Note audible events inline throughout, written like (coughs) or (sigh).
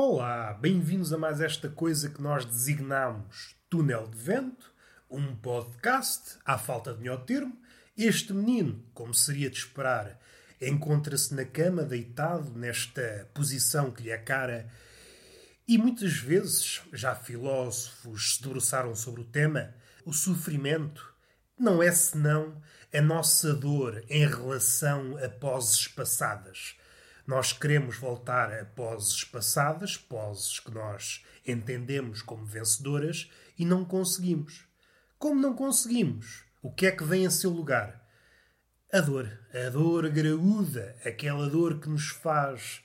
Olá, bem-vindos a mais esta coisa que nós designamos Túnel de Vento, um podcast, à falta de melhor termo. Este menino, como seria de esperar, encontra-se na cama, deitado, nesta posição que lhe é cara, e muitas vezes, já filósofos se debruçaram sobre o tema, o sofrimento não é senão a nossa dor em relação a poses passadas nós queremos voltar a poses passadas, poses que nós entendemos como vencedoras, e não conseguimos. Como não conseguimos? O que é que vem a seu lugar? A dor. A dor graúda. Aquela dor que nos faz,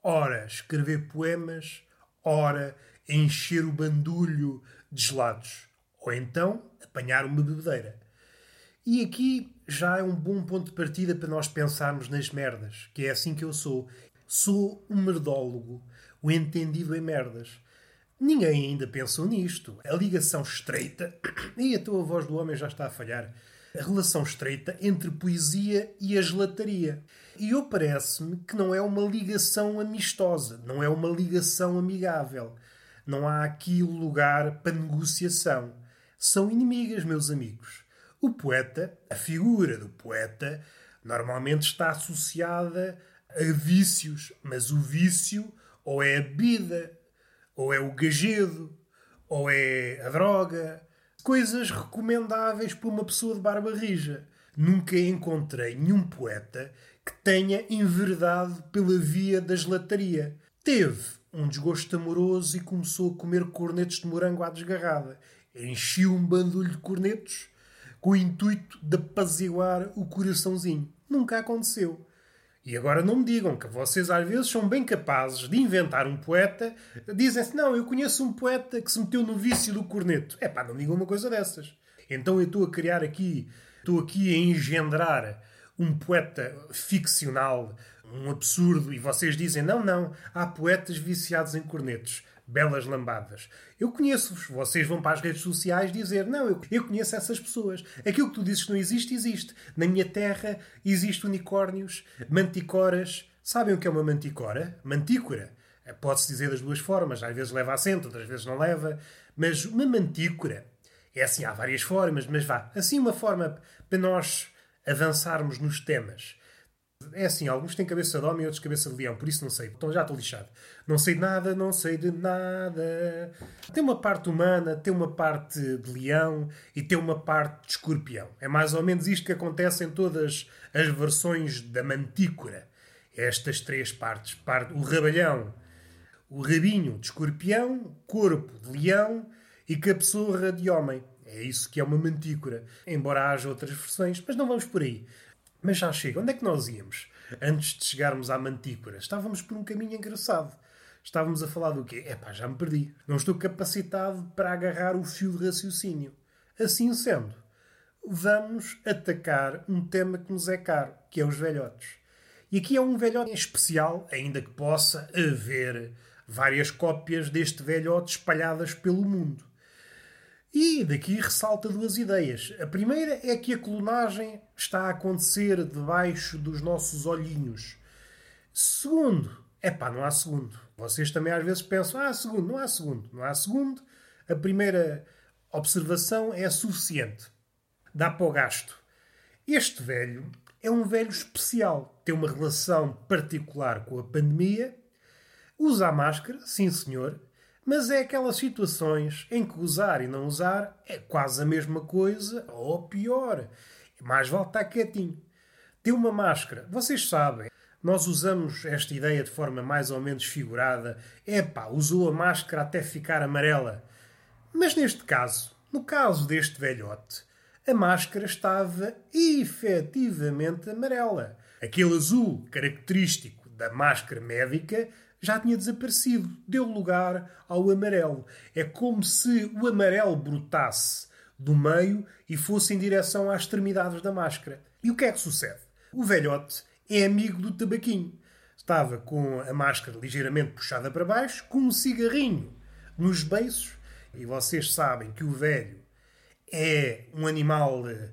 ora, escrever poemas, ora, encher o bandulho de gelados. Ou então apanhar uma bebedeira. E aqui já é um bom ponto de partida para nós pensarmos nas merdas, que é assim que eu sou. Sou um merdólogo, o entendido em merdas. Ninguém ainda pensou nisto. A ligação estreita. (coughs) E a tua voz do homem já está a falhar. A relação estreita entre poesia e a gelataria. E eu parece-me que não é uma ligação amistosa, não é uma ligação amigável. Não há aqui lugar para negociação. São inimigas, meus amigos. O poeta, a figura do poeta, normalmente está associada a vícios, mas o vício ou é a bebida, ou é o gajedo, ou é a droga. Coisas recomendáveis para uma pessoa de barba rija. Nunca encontrei nenhum poeta que tenha enverdado pela via da gelataria. Teve um desgosto amoroso e começou a comer cornetos de morango à desgarrada. Enchiu um bandulho de cornetos com o intuito de apaziguar o coraçãozinho. Nunca aconteceu. E agora não me digam que vocês às vezes são bem capazes de inventar um poeta, dizem-se, não, eu conheço um poeta que se meteu no vício do corneto. É pá, não digam uma coisa dessas. Então eu estou a criar aqui, estou aqui a engendrar um poeta ficcional, um absurdo, e vocês dizem, não, não, há poetas viciados em cornetos belas lambadas. Eu conheço-vos. Vocês vão para as redes sociais dizer: Não, eu, eu conheço essas pessoas. Aquilo que tu dizes que não existe, existe. Na minha terra existe unicórnios, manticoras. Sabem o que é uma manticora? Mantícora. Eh, pode-se dizer das duas formas. Às vezes leva acento, outras vezes não leva. Mas uma mantícora é assim, há várias formas, mas vá. Assim, uma forma para nós avançarmos nos temas. É assim, alguns têm cabeça de homem e outros cabeça de leão, por isso não sei. Então já estou lixado. Não sei de nada, não sei de nada. Tem uma parte humana, tem uma parte de leão e tem uma parte de escorpião. É mais ou menos isto que acontece em todas as versões da mantícora. Estas três partes. O rabalhão, o rabinho de escorpião, corpo de leão e cabeçorra de homem. É isso que é uma mantícora. Embora haja outras versões, mas não vamos por aí. Mas já chega. Onde é que nós íamos? Antes de chegarmos à mantícora, estávamos por um caminho engraçado. Estávamos a falar do quê? Epá, já me perdi. Não estou capacitado para agarrar o fio de raciocínio. Assim sendo, vamos atacar um tema que nos é caro, que é os velhotes. E aqui é um velhote especial, ainda que possa haver várias cópias deste velhote espalhadas pelo mundo. E daqui ressalta duas ideias. A primeira é que a clonagem está a acontecer debaixo dos nossos olhinhos. Segundo, é pá, não há segundo. Vocês também às vezes pensam, ah, segundo, não há segundo, não há segundo. A primeira observação é suficiente. Dá para o gasto. Este velho é um velho especial. Tem uma relação particular com a pandemia. Usa a máscara, sim senhor, mas é aquelas situações em que usar e não usar é quase a mesma coisa, ou pior. Mais vale estar quietinho. Ter uma máscara, vocês sabem, nós usamos esta ideia de forma mais ou menos figurada. Epá, usou a máscara até ficar amarela. Mas neste caso, no caso deste velhote, a máscara estava efetivamente amarela. Aquele azul característico da máscara médica já tinha desaparecido, deu lugar ao amarelo. É como se o amarelo brotasse do meio e fosse em direção às extremidades da máscara. E o que é que sucede? O velhote é amigo do tabaquinho. Estava com a máscara ligeiramente puxada para baixo, com um cigarrinho nos beiços, e vocês sabem que o velho é um animal eh,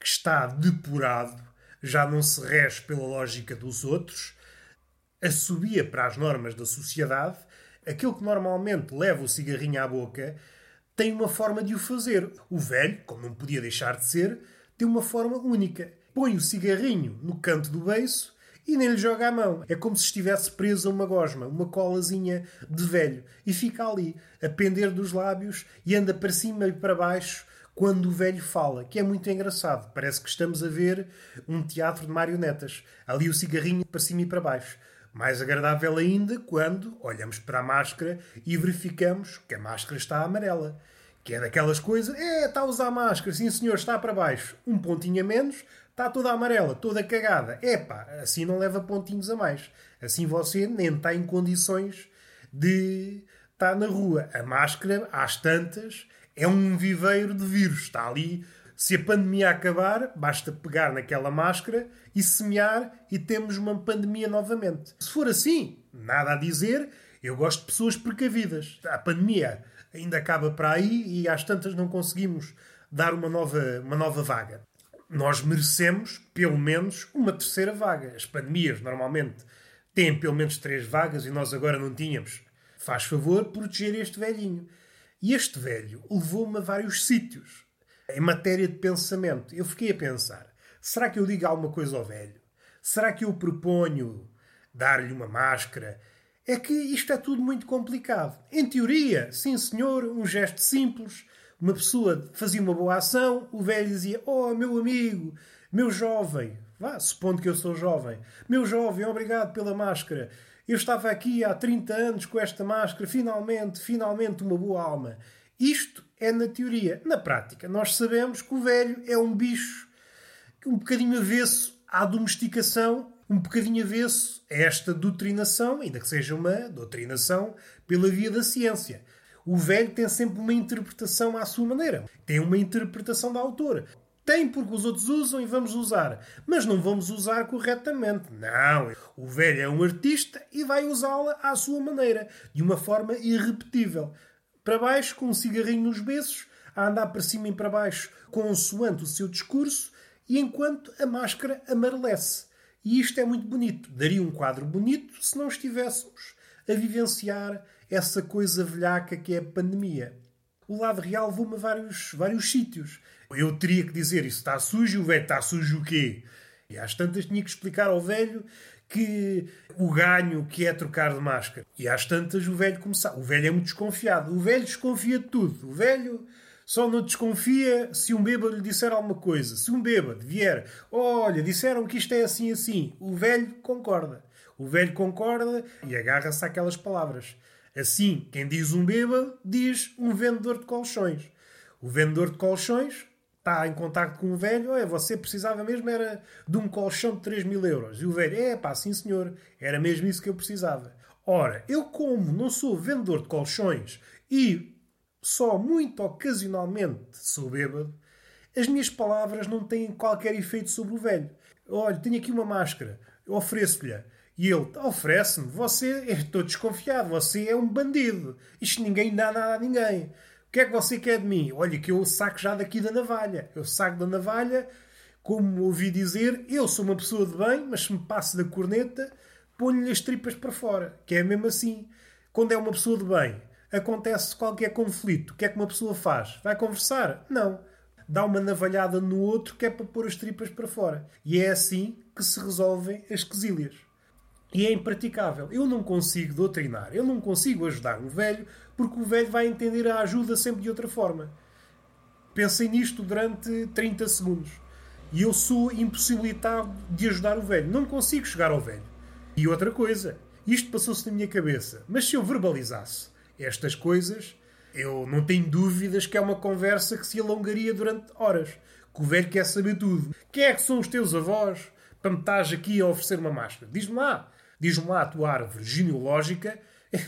que está depurado, já não se rege pela lógica dos outros, assobia para as normas da sociedade, Aquele que normalmente leva o cigarrinho à boca tem uma forma de o fazer. O velho, como não podia deixar de ser, tem uma forma única. Põe o cigarrinho no canto do beiço e nem lhe joga a mão. É como se estivesse preso a uma gosma, uma colazinha de velho. E fica ali, a pender dos lábios e anda para cima e para baixo quando o velho fala, que é muito engraçado. Parece que estamos a ver um teatro de marionetas. Ali o cigarrinho para cima e para baixo. Mais agradável ainda quando olhamos para a máscara e verificamos que a máscara está amarela. Que é daquelas coisas, é, está a usar máscara, sim senhor, está para baixo. Um pontinho a menos, está toda amarela, toda cagada. Epá, assim não leva pontinhos a mais. Assim você nem está em condições de estar na rua. A máscara, às tantas, é um viveiro de vírus. Está ali. Se a pandemia acabar, basta pegar naquela máscara e semear e temos uma pandemia novamente. Se for assim, nada a dizer. Eu gosto de pessoas precavidas. A pandemia ainda acaba para aí e às tantas não conseguimos dar uma nova, uma nova vaga. Nós merecemos, pelo menos, uma terceira vaga. As pandemias normalmente têm pelo menos três vagas e nós agora não tínhamos. Faz favor proteger este velhinho. E este velho levou-me a vários sítios. Em matéria de pensamento, eu fiquei a pensar: será que eu digo alguma coisa ao velho? Será que eu proponho dar-lhe uma máscara? É que isto é tudo muito complicado. Em teoria, sim senhor, um gesto simples, uma pessoa fazia uma boa ação, o velho dizia: Oh, meu amigo, meu jovem, vá, supondo que eu sou jovem, meu jovem, obrigado pela máscara. Eu estava aqui há 30 anos com esta máscara, finalmente, finalmente uma boa alma. Isto é na teoria. Na prática, nós sabemos que o velho é um bicho um bocadinho avesso à domesticação um bocadinho avesso a esta doutrinação, ainda que seja uma doutrinação pela via da ciência. O velho tem sempre uma interpretação à sua maneira. Tem uma interpretação da autora. Tem porque os outros usam e vamos usar. Mas não vamos usar corretamente. Não. O velho é um artista e vai usá-la à sua maneira, de uma forma irrepetível. Para baixo, com um cigarrinho nos beços, a andar para cima e para baixo, consoante o seu discurso, e enquanto a máscara amarelece. E isto é muito bonito. Daria um quadro bonito se não estivéssemos a vivenciar essa coisa velhaca que é a pandemia. O lado real vou-me a vários, vários sítios. Eu teria que dizer isso está sujo, o velho está sujo o quê? E às tantas tinha que explicar ao velho que o ganho que é trocar de máscara. E às tantas o velho começar. O velho é muito desconfiado. O velho desconfia de tudo. O velho só não desconfia se um bêbado lhe disser alguma coisa. Se um bêbado vier, olha, disseram que isto é assim assim, o velho concorda. O velho concorda e agarra-se àquelas palavras. Assim, quem diz um bêbado, diz um vendedor de colchões. O vendedor de colchões está em contato com o velho, olha, você precisava mesmo era de um colchão de 3 mil euros. E o velho, é pá, sim senhor, era mesmo isso que eu precisava. Ora, eu como não sou vendedor de colchões e só muito ocasionalmente sou bêbado, as minhas palavras não têm qualquer efeito sobre o velho. Olha, tenho aqui uma máscara, ofereço-lhe. E ele oferece-me, você, estou desconfiado, você é um bandido. Isto ninguém dá nada a ninguém. O que é que você quer de mim? Olha, que eu saco já daqui da navalha. Eu saco da navalha, como ouvi dizer, eu sou uma pessoa de bem, mas se me passo da corneta, ponho-lhe as tripas para fora. Que é mesmo assim. Quando é uma pessoa de bem, acontece qualquer conflito, o que é que uma pessoa faz? Vai conversar? Não. Dá uma navalhada no outro que é para pôr as tripas para fora. E é assim que se resolvem as quesílias. E é impraticável. Eu não consigo doutrinar, eu não consigo ajudar um velho, porque o velho vai entender a ajuda sempre de outra forma. Pensem nisto durante 30 segundos. E eu sou impossibilitado de ajudar o velho. Não consigo chegar ao velho. E outra coisa, isto passou-se na minha cabeça. Mas se eu verbalizasse estas coisas, eu não tenho dúvidas que é uma conversa que se alongaria durante horas. Que o velho quer saber tudo. Quem é que são os teus avós para me estás aqui a oferecer uma máscara? Diz-me lá. Diz-me lá a tua árvore genealógica.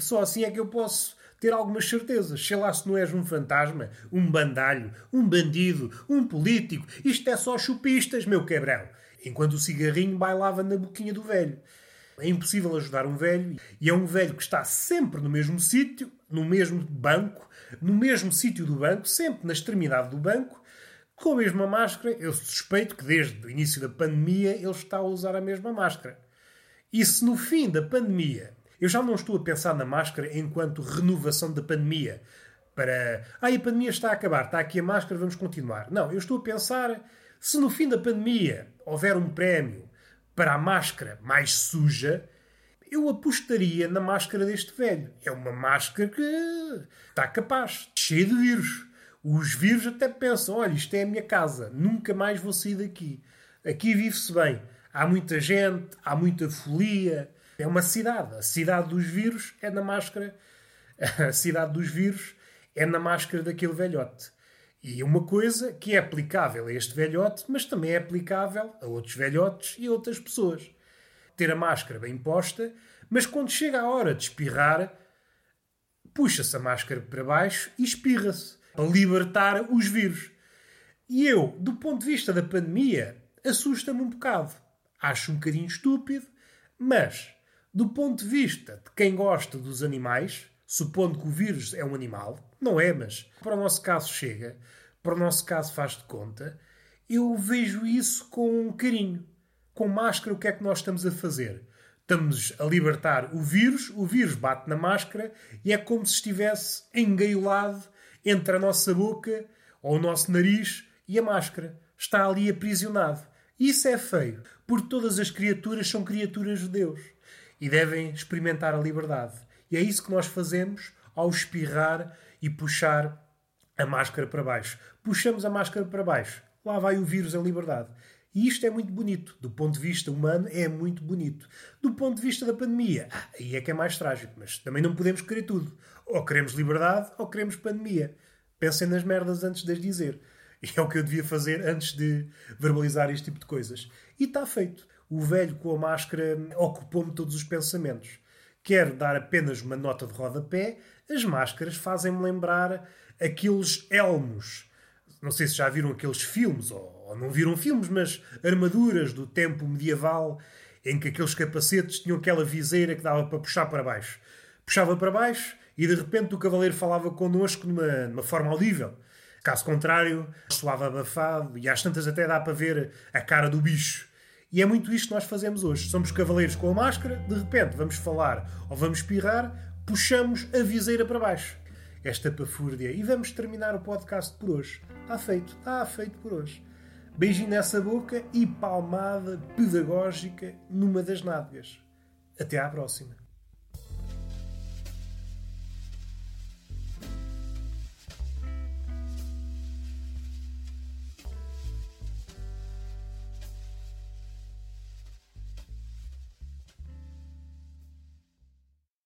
Só assim é que eu posso ter algumas certezas. Sei lá se não és um fantasma, um bandalho, um bandido, um político. Isto é só chupistas, meu quebrão. Enquanto o cigarrinho bailava na boquinha do velho. É impossível ajudar um velho e é um velho que está sempre no mesmo sítio, no mesmo banco, no mesmo sítio do banco, sempre na extremidade do banco, com a mesma máscara. Eu suspeito que desde o início da pandemia ele está a usar a mesma máscara. E se no fim da pandemia Eu já não estou a pensar na máscara enquanto renovação da pandemia. Para. Ah, a pandemia está a acabar, está aqui a máscara, vamos continuar. Não, eu estou a pensar se no fim da pandemia houver um prémio para a máscara mais suja, eu apostaria na máscara deste velho. É uma máscara que está capaz, cheia de vírus. Os vírus até pensam: olha, isto é a minha casa, nunca mais vou sair daqui. Aqui vive-se bem. Há muita gente, há muita folia. É uma cidade. A cidade dos vírus é na máscara. (laughs) A cidade dos vírus é na máscara daquele velhote. E uma coisa que é aplicável a este velhote, mas também é aplicável a outros velhotes e outras pessoas. Ter a máscara bem posta, mas quando chega a hora de espirrar, puxa-se a máscara para baixo e espirra-se para libertar os vírus. E eu, do ponto de vista da pandemia, assusta-me um bocado. Acho um bocadinho estúpido, mas do ponto de vista de quem gosta dos animais, supondo que o vírus é um animal, não é, mas para o nosso caso chega, para o nosso caso faz de conta, eu vejo isso com carinho. Com máscara, o que é que nós estamos a fazer? Estamos a libertar o vírus, o vírus bate na máscara e é como se estivesse engaiolado entre a nossa boca ou o nosso nariz e a máscara. Está ali aprisionado. Isso é feio, porque todas as criaturas são criaturas de Deus e devem experimentar a liberdade. E é isso que nós fazemos ao espirrar e puxar a máscara para baixo. Puxamos a máscara para baixo, lá vai o vírus em liberdade. E isto é muito bonito. Do ponto de vista humano, é muito bonito. Do ponto de vista da pandemia, aí é que é mais trágico. Mas também não podemos querer tudo. Ou queremos liberdade ou queremos pandemia. Pensem nas merdas antes de as dizer. (laughs) É o que eu devia fazer antes de verbalizar este tipo de coisas. E está feito. O velho com a máscara ocupou-me todos os pensamentos. Quero dar apenas uma nota de rodapé. As máscaras fazem-me lembrar aqueles elmos. Não sei se já viram aqueles filmes, ou, ou não viram filmes, mas armaduras do tempo medieval em que aqueles capacetes tinham aquela viseira que dava para puxar para baixo. Puxava para baixo e de repente o cavaleiro falava connosco numa, numa forma audível. Caso contrário, soava abafado e às tantas até dá para ver a cara do bicho. E é muito isto que nós fazemos hoje. Somos cavaleiros com a máscara, de repente vamos falar ou vamos espirrar, puxamos a viseira para baixo esta pafúrdia. E vamos terminar o podcast por hoje. Está feito, está feito por hoje. Beijinho nessa boca e palmada pedagógica numa das nádegas. Até à próxima.